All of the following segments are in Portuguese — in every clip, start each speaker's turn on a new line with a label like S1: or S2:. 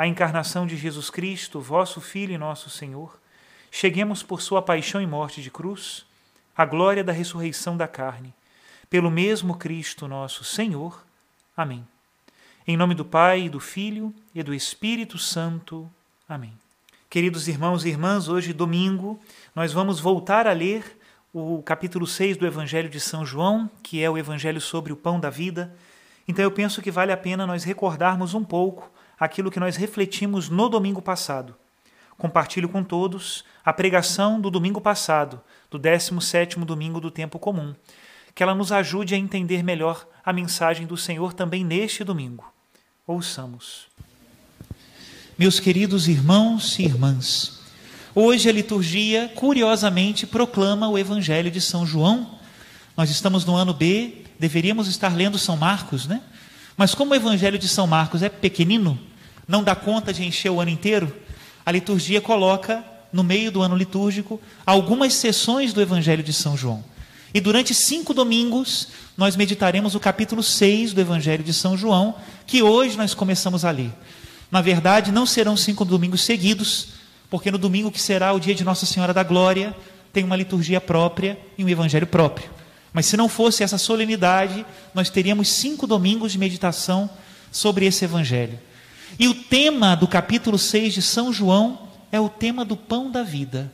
S1: a encarnação de Jesus Cristo, vosso Filho e nosso Senhor, cheguemos por sua paixão e morte de cruz, à glória da ressurreição da carne, pelo mesmo Cristo nosso Senhor. Amém. Em nome do Pai, do Filho e do Espírito Santo. Amém. Queridos irmãos e irmãs, hoje, domingo, nós vamos voltar a ler o capítulo 6 do Evangelho de São João, que é o Evangelho sobre o pão da vida. Então eu penso que vale a pena nós recordarmos um pouco aquilo que nós refletimos no domingo passado. Compartilho com todos a pregação do domingo passado, do 17º domingo do tempo comum, que ela nos ajude a entender melhor a mensagem do Senhor também neste domingo. Ouçamos. Meus queridos irmãos e irmãs, hoje a liturgia curiosamente proclama o Evangelho de São João. Nós estamos no ano B, deveríamos estar lendo São Marcos, né? Mas como o Evangelho de São Marcos é pequenino, não dá conta de encher o ano inteiro, a liturgia coloca no meio do ano litúrgico algumas sessões do Evangelho de São João. E durante cinco domingos nós meditaremos o capítulo 6 do Evangelho de São João, que hoje nós começamos a ler. Na verdade, não serão cinco domingos seguidos, porque no domingo que será o dia de Nossa Senhora da Glória, tem uma liturgia própria e um evangelho próprio. Mas se não fosse essa solenidade, nós teríamos cinco domingos de meditação sobre esse evangelho. E o tema do capítulo 6 de São João é o tema do pão da vida.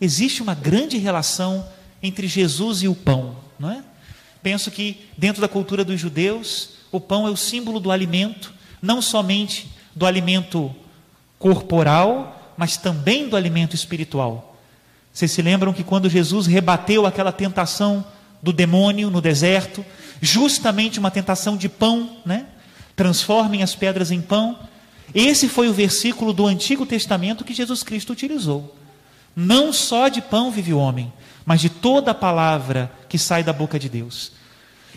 S1: Existe uma grande relação entre Jesus e o pão, não é? Penso que dentro da cultura dos judeus, o pão é o símbolo do alimento, não somente do alimento corporal, mas também do alimento espiritual. Vocês se lembram que quando Jesus rebateu aquela tentação do demônio no deserto, justamente uma tentação de pão, né? Transformem as pedras em pão. Esse foi o versículo do Antigo Testamento que Jesus Cristo utilizou. Não só de pão vive o homem, mas de toda a palavra que sai da boca de Deus.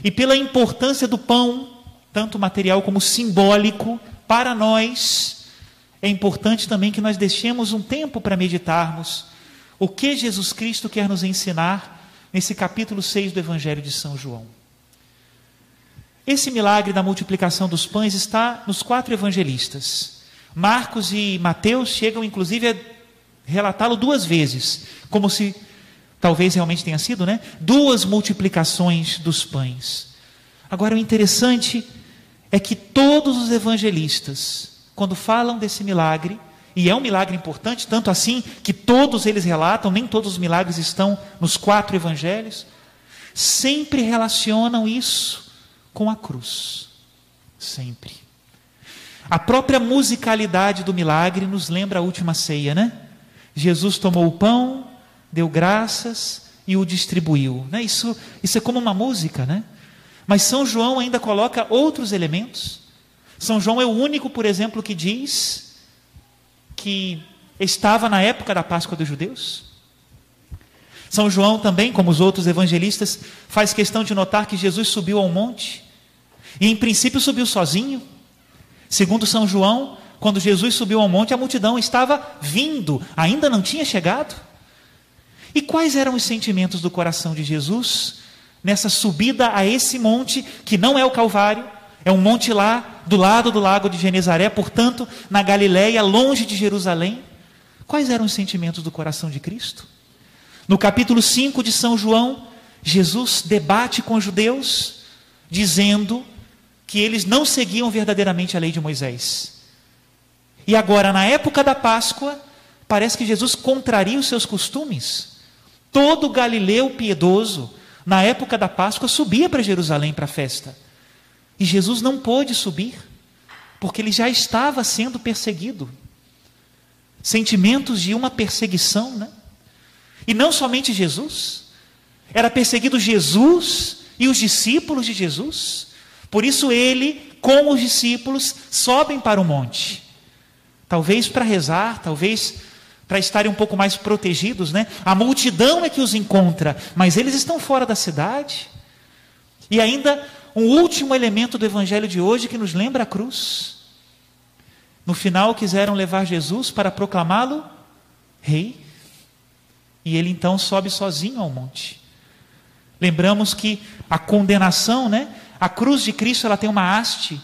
S1: E pela importância do pão, tanto material como simbólico, para nós, é importante também que nós deixemos um tempo para meditarmos o que Jesus Cristo quer nos ensinar nesse capítulo 6 do Evangelho de São João. Esse milagre da multiplicação dos pães está nos quatro evangelistas. Marcos e Mateus chegam, inclusive, a relatá-lo duas vezes, como se talvez realmente tenha sido, né? Duas multiplicações dos pães. Agora, o interessante é que todos os evangelistas, quando falam desse milagre, e é um milagre importante, tanto assim que todos eles relatam, nem todos os milagres estão nos quatro evangelhos, sempre relacionam isso com a cruz. Sempre. A própria musicalidade do milagre nos lembra a última ceia, né? Jesus tomou o pão, deu graças e o distribuiu. Né? Isso, isso é como uma música, né? Mas São João ainda coloca outros elementos. São João é o único, por exemplo, que diz que estava na época da Páscoa dos judeus. São João também, como os outros evangelistas, faz questão de notar que Jesus subiu ao monte e, em princípio, subiu sozinho. Segundo São João, quando Jesus subiu ao monte, a multidão estava vindo, ainda não tinha chegado. E quais eram os sentimentos do coração de Jesus nessa subida a esse monte, que não é o Calvário, é um monte lá do lado do lago de Genezaré, portanto, na Galiléia, longe de Jerusalém? Quais eram os sentimentos do coração de Cristo? No capítulo 5 de São João, Jesus debate com os judeus, dizendo que eles não seguiam verdadeiramente a lei de Moisés. E agora, na época da Páscoa, parece que Jesus contraria os seus costumes. Todo galileu piedoso, na época da Páscoa, subia para Jerusalém para a festa. E Jesus não pôde subir, porque ele já estava sendo perseguido. Sentimentos de uma perseguição, né? E não somente Jesus, era perseguido Jesus e os discípulos de Jesus. Por isso ele, com os discípulos, sobem para o monte. Talvez para rezar, talvez para estarem um pouco mais protegidos, né? A multidão é que os encontra, mas eles estão fora da cidade. E ainda um último elemento do evangelho de hoje que nos lembra a cruz. No final quiseram levar Jesus para proclamá-lo rei. E ele então sobe sozinho ao monte. Lembramos que a condenação, né? A cruz de Cristo, ela tem uma haste,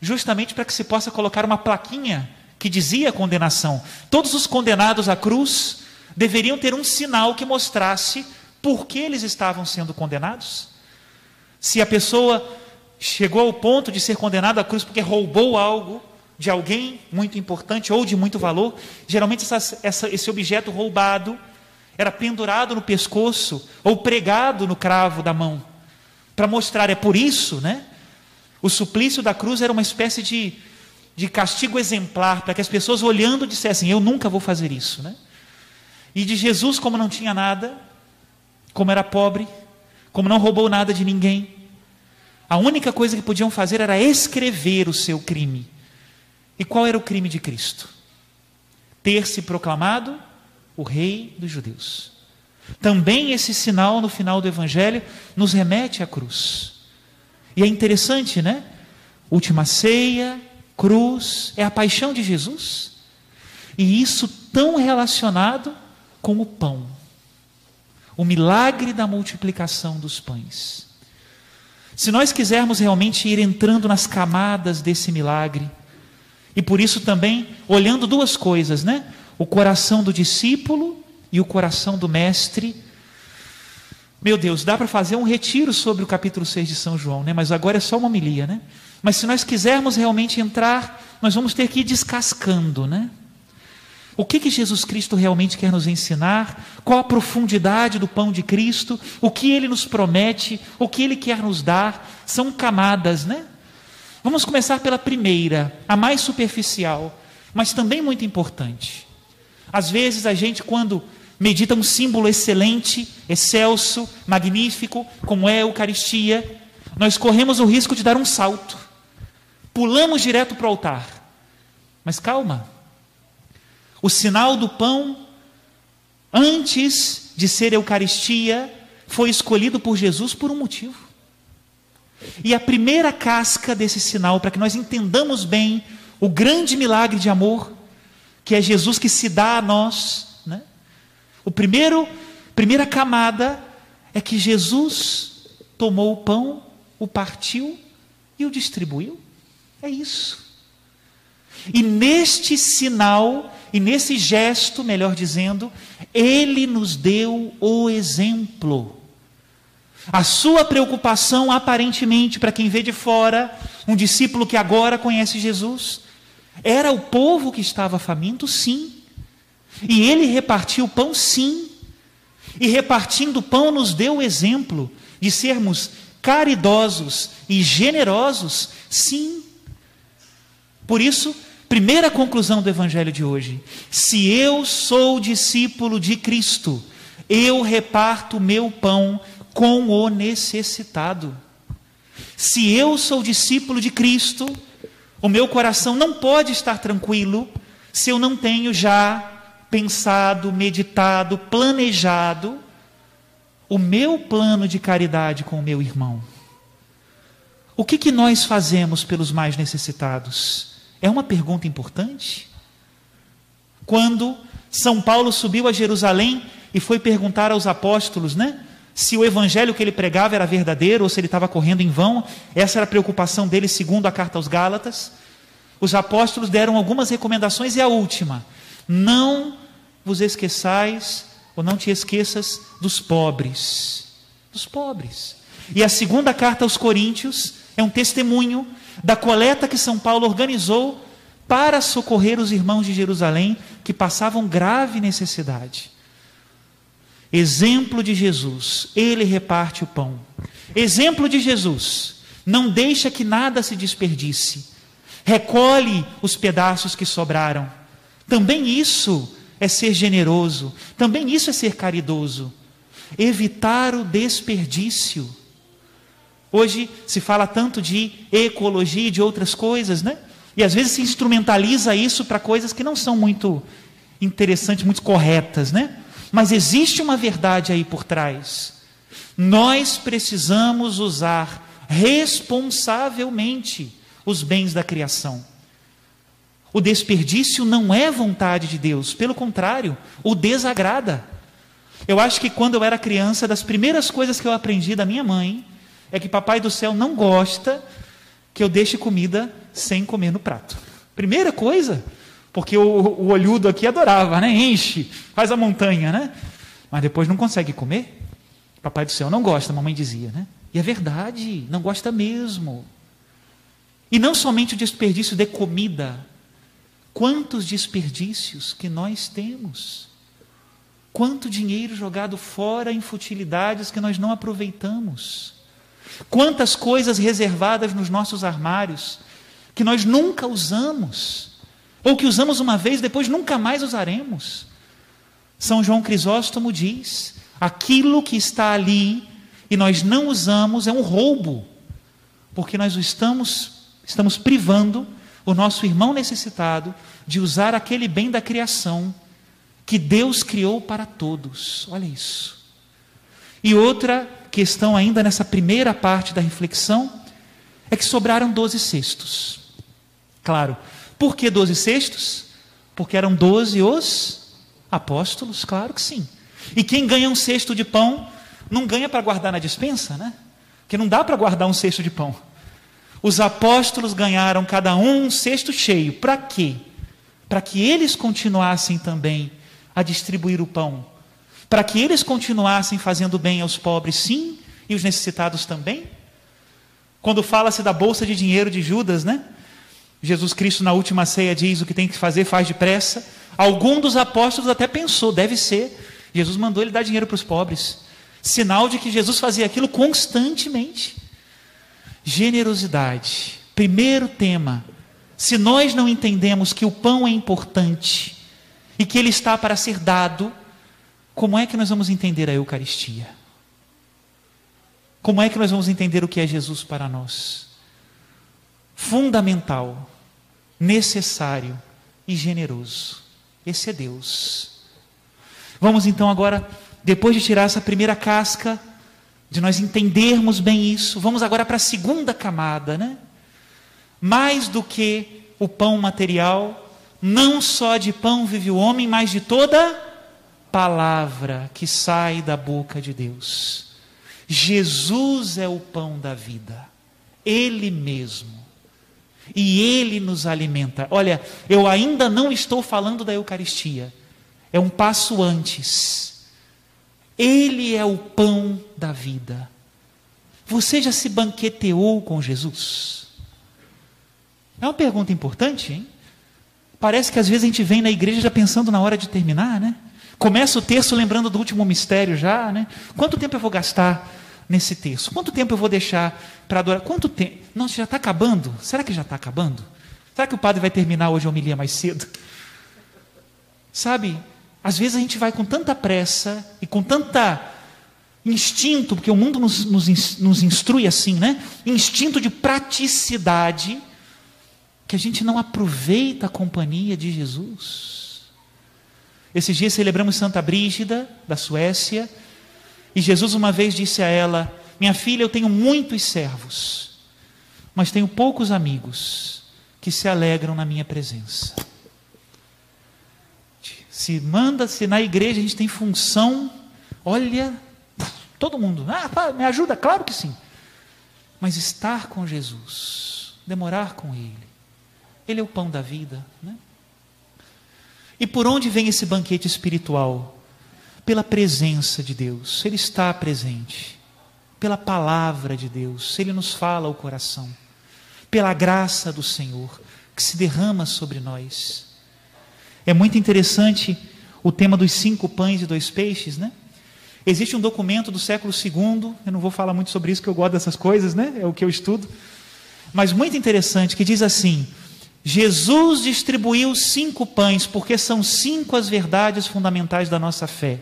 S1: justamente para que se possa colocar uma plaquinha que dizia condenação. Todos os condenados à cruz deveriam ter um sinal que mostrasse por que eles estavam sendo condenados. Se a pessoa chegou ao ponto de ser condenada à cruz porque roubou algo de alguém muito importante ou de muito valor, geralmente essa, essa, esse objeto roubado era pendurado no pescoço ou pregado no cravo da mão, para mostrar, é por isso, né? O suplício da cruz era uma espécie de de castigo exemplar, para que as pessoas olhando dissessem: Eu nunca vou fazer isso. Né? E de Jesus, como não tinha nada, como era pobre, como não roubou nada de ninguém, a única coisa que podiam fazer era escrever o seu crime. E qual era o crime de Cristo? Ter se proclamado o Rei dos Judeus. Também esse sinal no final do Evangelho nos remete à cruz. E é interessante, né? Última ceia, cruz, é a paixão de Jesus. E isso tão relacionado com o pão. O milagre da multiplicação dos pães. Se nós quisermos realmente ir entrando nas camadas desse milagre, e por isso também olhando duas coisas, né? O coração do discípulo e o coração do mestre. Meu Deus, dá para fazer um retiro sobre o capítulo 6 de São João, né? Mas agora é só uma homilia, né? Mas se nós quisermos realmente entrar, nós vamos ter que ir descascando, né? O que, que Jesus Cristo realmente quer nos ensinar? Qual a profundidade do pão de Cristo? O que ele nos promete? O que ele quer nos dar? São camadas, né? Vamos começar pela primeira, a mais superficial, mas também muito importante. Às vezes a gente, quando medita um símbolo excelente, excelso, magnífico, como é a Eucaristia, nós corremos o risco de dar um salto pulamos direto para o altar. Mas calma. O sinal do pão, antes de ser Eucaristia, foi escolhido por Jesus por um motivo. E a primeira casca desse sinal, para que nós entendamos bem o grande milagre de amor, que é Jesus que se dá a nós, né? O primeiro, primeira camada é que Jesus tomou o pão, o partiu e o distribuiu. É isso. E neste sinal, e nesse gesto, melhor dizendo, ele nos deu o exemplo. A sua preocupação, aparentemente, para quem vê de fora, um discípulo que agora conhece Jesus, era o povo que estava faminto, sim. E ele repartiu o pão, sim. E repartindo o pão, nos deu o exemplo de sermos caridosos e generosos, sim. Por isso, primeira conclusão do evangelho de hoje: se eu sou discípulo de Cristo, eu reparto meu pão com o necessitado. Se eu sou discípulo de Cristo, o meu coração não pode estar tranquilo se eu não tenho já pensado, meditado, planejado o meu plano de caridade com o meu irmão. O que, que nós fazemos pelos mais necessitados? É uma pergunta importante. Quando São Paulo subiu a Jerusalém e foi perguntar aos apóstolos, né? Se o evangelho que ele pregava era verdadeiro ou se ele estava correndo em vão, essa era a preocupação dele, segundo a carta aos Gálatas. Os apóstolos deram algumas recomendações e a última: não vos esqueçais ou não te esqueças dos pobres. Dos pobres. E a segunda carta aos Coríntios é um testemunho da coleta que São Paulo organizou para socorrer os irmãos de Jerusalém que passavam grave necessidade. Exemplo de Jesus, ele reparte o pão. Exemplo de Jesus, não deixa que nada se desperdice. Recolhe os pedaços que sobraram. Também isso é ser generoso, também isso é ser caridoso. Evitar o desperdício. Hoje se fala tanto de ecologia e de outras coisas, né? E às vezes se instrumentaliza isso para coisas que não são muito interessantes, muito corretas, né? Mas existe uma verdade aí por trás. Nós precisamos usar responsavelmente os bens da criação. O desperdício não é vontade de Deus, pelo contrário, o desagrada. Eu acho que quando eu era criança, das primeiras coisas que eu aprendi da minha mãe é que Papai do céu não gosta que eu deixe comida sem comer no prato. Primeira coisa, porque o, o olhudo aqui adorava, né? Enche, faz a montanha, né? Mas depois não consegue comer. Papai do céu não gosta, mamãe dizia, né? E é verdade, não gosta mesmo. E não somente o desperdício de comida, quantos desperdícios que nós temos. Quanto dinheiro jogado fora em futilidades que nós não aproveitamos. Quantas coisas reservadas nos nossos armários que nós nunca usamos, ou que usamos uma vez, depois nunca mais usaremos. São João Crisóstomo diz: aquilo que está ali e nós não usamos é um roubo, porque nós estamos, estamos privando o nosso irmão necessitado de usar aquele bem da criação que Deus criou para todos. Olha isso. E outra questão, ainda nessa primeira parte da reflexão, é que sobraram doze cestos. Claro, por que doze cestos? Porque eram doze os apóstolos, claro que sim. E quem ganha um cesto de pão, não ganha para guardar na dispensa, né? Porque não dá para guardar um cesto de pão. Os apóstolos ganharam cada um um cesto cheio. Para quê? Para que eles continuassem também a distribuir o pão para que eles continuassem fazendo bem aos pobres, sim, e os necessitados também? Quando fala-se da bolsa de dinheiro de Judas, né? Jesus Cristo na última ceia diz o que tem que fazer, faz depressa. Algum dos apóstolos até pensou, deve ser. Jesus mandou ele dar dinheiro para os pobres. Sinal de que Jesus fazia aquilo constantemente. Generosidade. Primeiro tema. Se nós não entendemos que o pão é importante e que ele está para ser dado, como é que nós vamos entender a Eucaristia? Como é que nós vamos entender o que é Jesus para nós? Fundamental, necessário e generoso. Esse é Deus. Vamos então agora, depois de tirar essa primeira casca, de nós entendermos bem isso, vamos agora para a segunda camada, né? Mais do que o pão material, não só de pão vive o homem, mas de toda palavra que sai da boca de Deus. Jesus é o pão da vida, Ele mesmo. E Ele nos alimenta. Olha, eu ainda não estou falando da Eucaristia, é um passo antes. Ele é o pão da vida. Você já se banqueteou com Jesus? É uma pergunta importante, hein? Parece que às vezes a gente vem na igreja já pensando na hora de terminar, né? Começa o texto lembrando do último mistério já, né? Quanto tempo eu vou gastar nesse texto? Quanto tempo eu vou deixar para adorar? Quanto tempo? Nossa, já está acabando? Será que já está acabando? Será que o padre vai terminar hoje a homilia mais cedo? Sabe, às vezes a gente vai com tanta pressa e com tanta instinto, porque o mundo nos, nos, nos instrui assim, né? Instinto de praticidade, que a gente não aproveita a companhia de Jesus. Esses dias celebramos Santa Brígida, da Suécia, e Jesus uma vez disse a ela: Minha filha, eu tenho muitos servos, mas tenho poucos amigos. que se alegram na minha presença. Se manda, se na igreja a gente tem função, olha, todo mundo, ah, me ajuda, claro que sim. Mas estar com Jesus, demorar com Ele, Ele é o pão da vida, né? E por onde vem esse banquete espiritual? Pela presença de Deus, Ele está presente, pela palavra de Deus, Ele nos fala ao coração, pela graça do Senhor que se derrama sobre nós. É muito interessante o tema dos cinco pães e dois peixes, né? Existe um documento do século II, eu não vou falar muito sobre isso, que eu gosto dessas coisas, né? É o que eu estudo. Mas muito interessante, que diz assim: Jesus distribuiu cinco pães, porque são cinco as verdades fundamentais da nossa fé.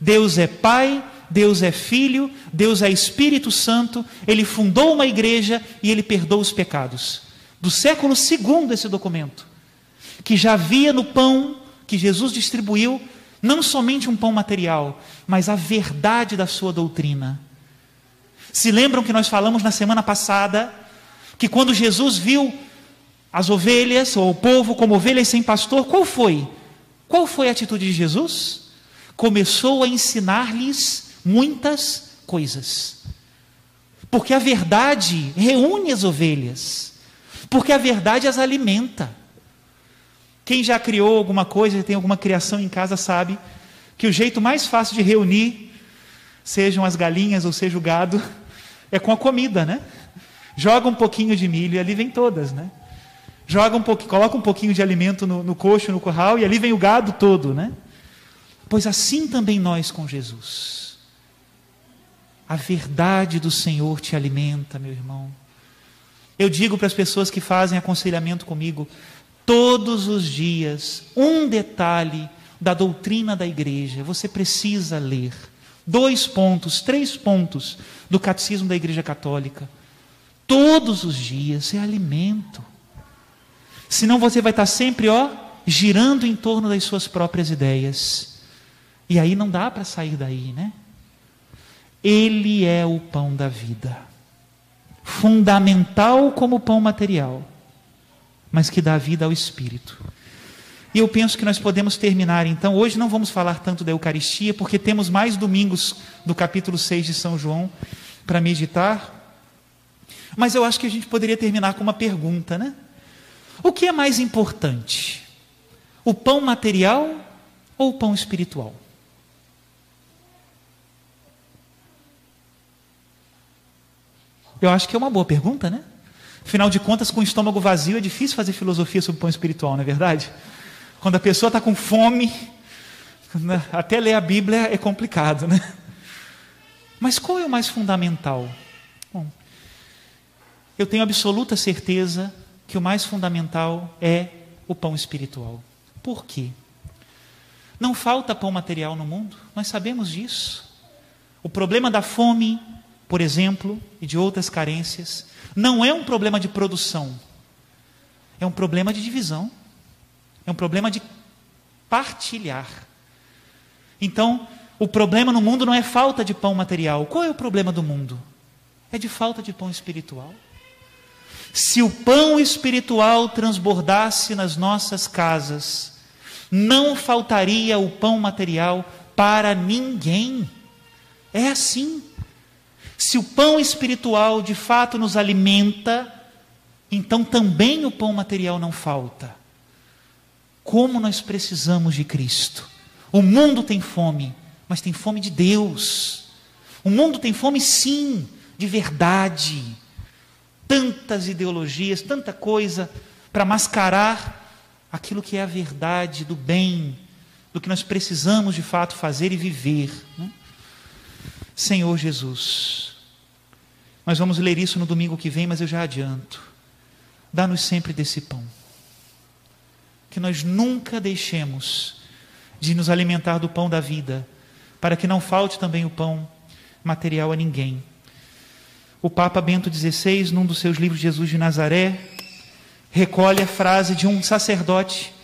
S1: Deus é Pai, Deus é Filho, Deus é Espírito Santo, Ele fundou uma igreja e Ele perdoa os pecados. Do século II esse documento que já havia no pão que Jesus distribuiu não somente um pão material, mas a verdade da sua doutrina. Se lembram que nós falamos na semana passada que quando Jesus viu as ovelhas ou o povo como ovelhas sem pastor, qual foi? Qual foi a atitude de Jesus? Começou a ensinar-lhes muitas coisas. Porque a verdade reúne as ovelhas. Porque a verdade as alimenta. Quem já criou alguma coisa, tem alguma criação em casa, sabe que o jeito mais fácil de reunir, sejam as galinhas ou seja o gado, é com a comida, né? Joga um pouquinho de milho e ali vem todas, né? Joga um pouquinho, coloca um pouquinho de alimento no, no coxo, no curral e ali vem o gado todo, né? Pois assim também nós com Jesus. A verdade do Senhor te alimenta, meu irmão. Eu digo para as pessoas que fazem aconselhamento comigo: todos os dias um detalhe da doutrina da igreja. Você precisa ler dois pontos, três pontos do catecismo da Igreja Católica. Todos os dias é alimento. Senão você vai estar sempre, ó, girando em torno das suas próprias ideias. E aí não dá para sair daí, né? Ele é o pão da vida. Fundamental como o pão material mas que dá vida ao Espírito. E eu penso que nós podemos terminar então. Hoje não vamos falar tanto da Eucaristia, porque temos mais domingos do capítulo 6 de São João para meditar. Mas eu acho que a gente poderia terminar com uma pergunta, né? O que é mais importante? O pão material ou o pão espiritual? Eu acho que é uma boa pergunta, né? Afinal de contas, com o estômago vazio é difícil fazer filosofia sobre pão espiritual, não é verdade? Quando a pessoa está com fome, né, até ler a Bíblia é complicado, né? Mas qual é o mais fundamental? Bom, eu tenho absoluta certeza que o mais fundamental é o pão espiritual. Por quê? Não falta pão material no mundo, nós sabemos disso. O problema da fome, por exemplo, e de outras carências, não é um problema de produção, é um problema de divisão, é um problema de partilhar. Então, o problema no mundo não é falta de pão material. Qual é o problema do mundo? É de falta de pão espiritual. Se o pão espiritual transbordasse nas nossas casas, não faltaria o pão material para ninguém. É assim. Se o pão espiritual de fato nos alimenta, então também o pão material não falta. Como nós precisamos de Cristo. O mundo tem fome, mas tem fome de Deus. O mundo tem fome, sim, de verdade. Tantas ideologias, tanta coisa para mascarar aquilo que é a verdade do bem, do que nós precisamos de fato fazer e viver. Né? Senhor Jesus, nós vamos ler isso no domingo que vem, mas eu já adianto. Dá-nos sempre desse pão. Que nós nunca deixemos de nos alimentar do pão da vida, para que não falte também o pão material a ninguém. O Papa Bento XVI, num dos seus livros Jesus de Nazaré, recolhe a frase de um sacerdote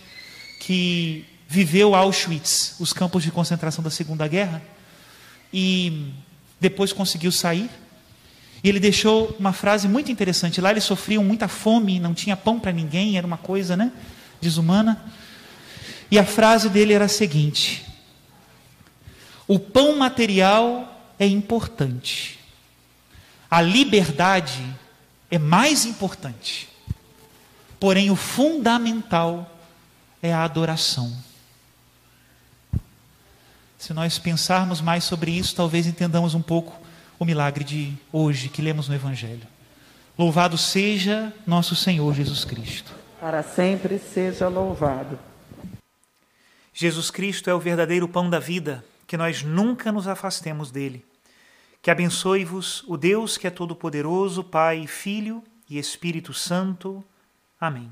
S1: que viveu Auschwitz, os campos de concentração da Segunda Guerra, e depois conseguiu sair E ele deixou uma frase muito interessante. Lá eles sofriam muita fome, não tinha pão para ninguém, era uma coisa, né, desumana. E a frase dele era a seguinte: O pão material é importante. A liberdade é mais importante. Porém, o fundamental é a adoração. Se nós pensarmos mais sobre isso, talvez entendamos um pouco o milagre de hoje que lemos no Evangelho. Louvado seja nosso Senhor Jesus Cristo.
S2: Para sempre seja louvado.
S1: Jesus Cristo é o verdadeiro pão da vida, que nós nunca nos afastemos dele. Que abençoe-vos o Deus que é todo-poderoso, Pai, Filho e Espírito Santo. Amém.